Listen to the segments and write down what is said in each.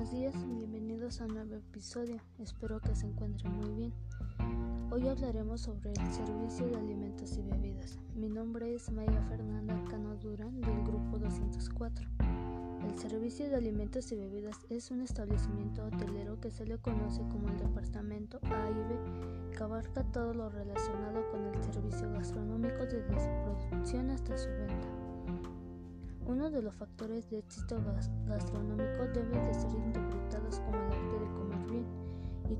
Buenos días, bienvenidos a un nuevo episodio. Espero que se encuentren muy bien. Hoy hablaremos sobre el servicio de alimentos y bebidas. Mi nombre es Maya Fernanda Cano Durán del grupo 204. El servicio de alimentos y bebidas es un establecimiento hotelero que se le conoce como el departamento A y B, que abarca todo lo relacionado con el servicio gastronómico desde su producción hasta su venta. Uno de los factores de éxito gastronómico debe de ser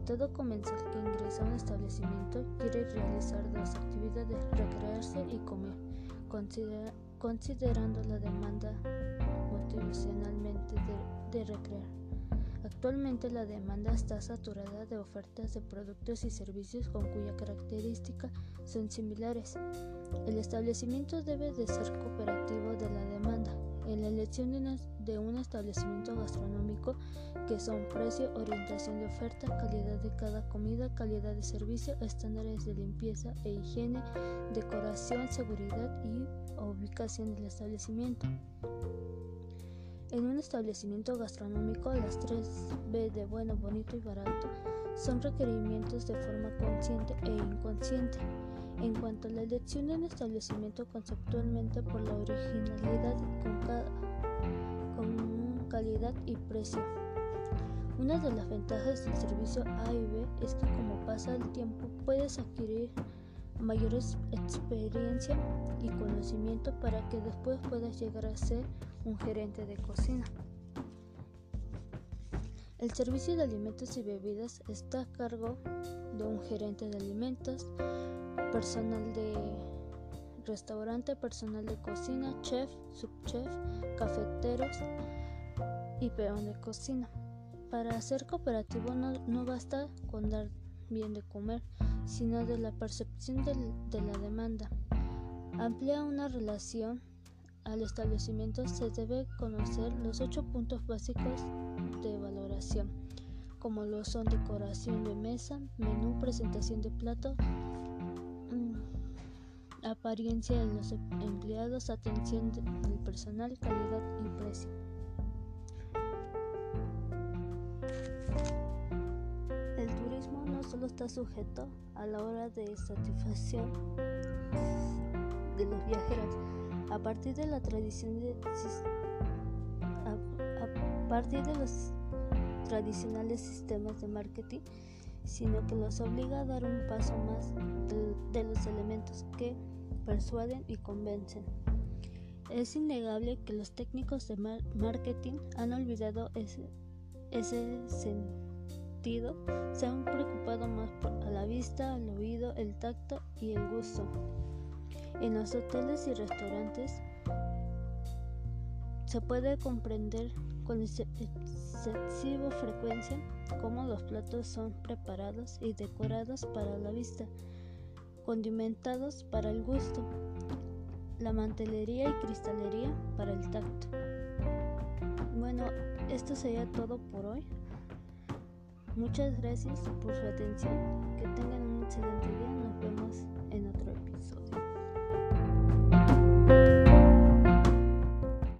todo comensal que ingresa a un establecimiento quiere realizar dos actividades, recrearse y comer, considerando la demanda motivacionalmente de, de recrear. Actualmente la demanda está saturada de ofertas de productos y servicios con cuya característica son similares. El establecimiento debe de ser cooperativo de la demanda en la elección de, un establecimiento gastronómico que son precio, orientación de oferta, calidad de cada comida, calidad de servicio, estándares de limpieza e higiene, decoración, seguridad y ubicación del establecimiento. En un establecimiento gastronómico, las tres B de bueno, bonito y barato son requerimientos de forma consciente e inconsciente. En cuanto a la elección de un establecimiento conceptualmente por la originalidad con calidad y precio. Una de las ventajas del servicio A y B es que como pasa el tiempo puedes adquirir mayor experiencia y conocimiento para que después puedas llegar a ser un gerente de cocina. El servicio de alimentos y bebidas está a cargo de un gerente de alimentos, personal de restaurante, personal de cocina, chef, subchef, cafeteros y peón de cocina. Para ser cooperativo no, basta con dar bien de comer, sino de la percepción de la demanda. Amplia una relación al establecimiento se debe conocer los ocho puntos básicos de valoración, como lo son decoración de mesa, menú, presentación de plato, mm, apariencia de los empleados, atención del personal, calidad y precio. Solo está sujeto a la hora de satisfacción de los viajeros, a partir de la tradición de a, partir de los tradicionales sistemas de marketing, sino que los obliga a dar un paso más de, los elementos que persuaden y convencen. Es innegable que los técnicos de marketing han olvidado ese, ese sentido, se han preocupado más por la vista, al oído, el tacto y el gusto. En los hoteles y restaurantes se puede comprender con excesiva frecuencia cómo los platos son preparados y decorados para la vista, condimentados para el gusto, la mantelería y cristalería para el tacto. Bueno, esto sería todo por hoy. Muchas gracias por su atención. Que tengan un excelente